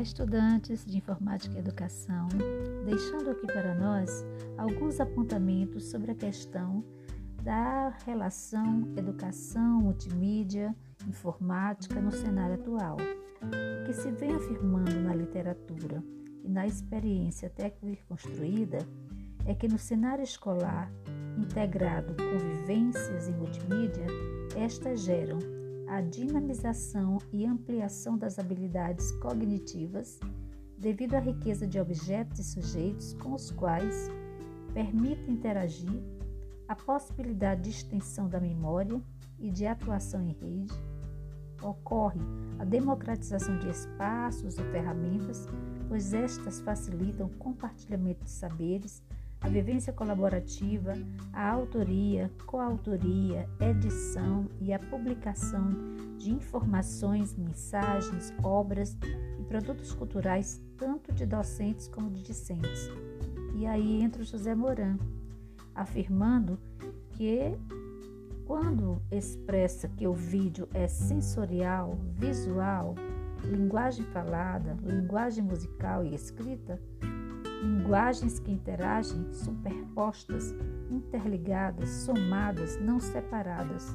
estudantes de Informática e Educação, deixando aqui para nós alguns apontamentos sobre a questão da relação educação, multimídia, informática no cenário atual, que se vem afirmando na literatura e na experiência técnica construída é que no cenário escolar, integrado com vivências e multimídia, estas geram a dinamização e ampliação das habilidades cognitivas devido à riqueza de objetos e sujeitos com os quais permite interagir, a possibilidade de extensão da memória e de atuação em rede, ocorre a democratização de espaços e ferramentas, pois estas facilitam o compartilhamento de saberes a vivência colaborativa, a autoria, coautoria, edição e a publicação de informações, mensagens, obras e produtos culturais, tanto de docentes como de discentes. E aí entra o José Moran, afirmando que quando expressa que o vídeo é sensorial, visual, linguagem falada, linguagem musical e escrita, Linguagens que interagem, superpostas, interligadas, somadas, não separadas.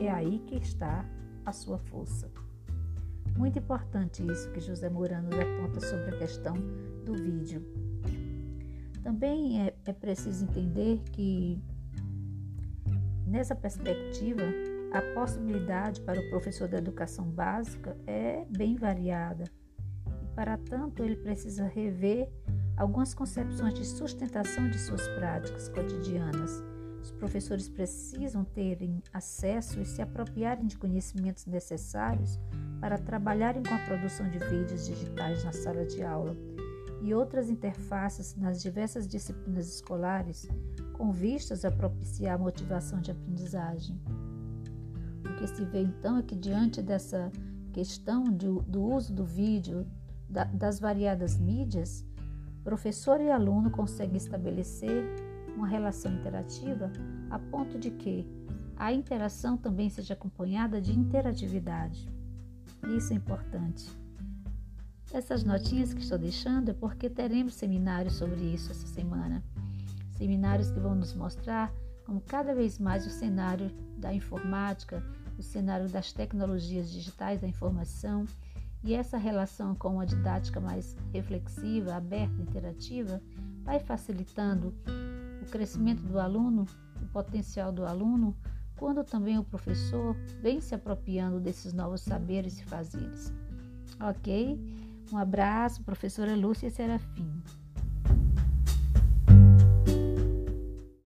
É aí que está a sua força. Muito importante isso que José Murano aponta sobre a questão do vídeo. Também é, é preciso entender que, nessa perspectiva, a possibilidade para o professor da educação básica é bem variada. E, para tanto, ele precisa rever algumas concepções de sustentação de suas práticas cotidianas. Os professores precisam terem acesso e se apropriarem de conhecimentos necessários para trabalharem com a produção de vídeos digitais na sala de aula e outras interfaces nas diversas disciplinas escolares, com vistas a propiciar a motivação de aprendizagem. O que se vê então é que, diante dessa questão de, do uso do vídeo, da, das variadas mídias, Professor e aluno conseguem estabelecer uma relação interativa a ponto de que a interação também seja acompanhada de interatividade. Isso é importante. Essas notinhas que estou deixando é porque teremos seminários sobre isso essa semana. Seminários que vão nos mostrar como cada vez mais o cenário da informática, o cenário das tecnologias digitais da informação e essa relação com uma didática mais reflexiva, aberta, interativa, vai facilitando o crescimento do aluno, o potencial do aluno, quando também o professor vem se apropriando desses novos saberes e fazeres. Ok? Um abraço, professora Lúcia Serafim.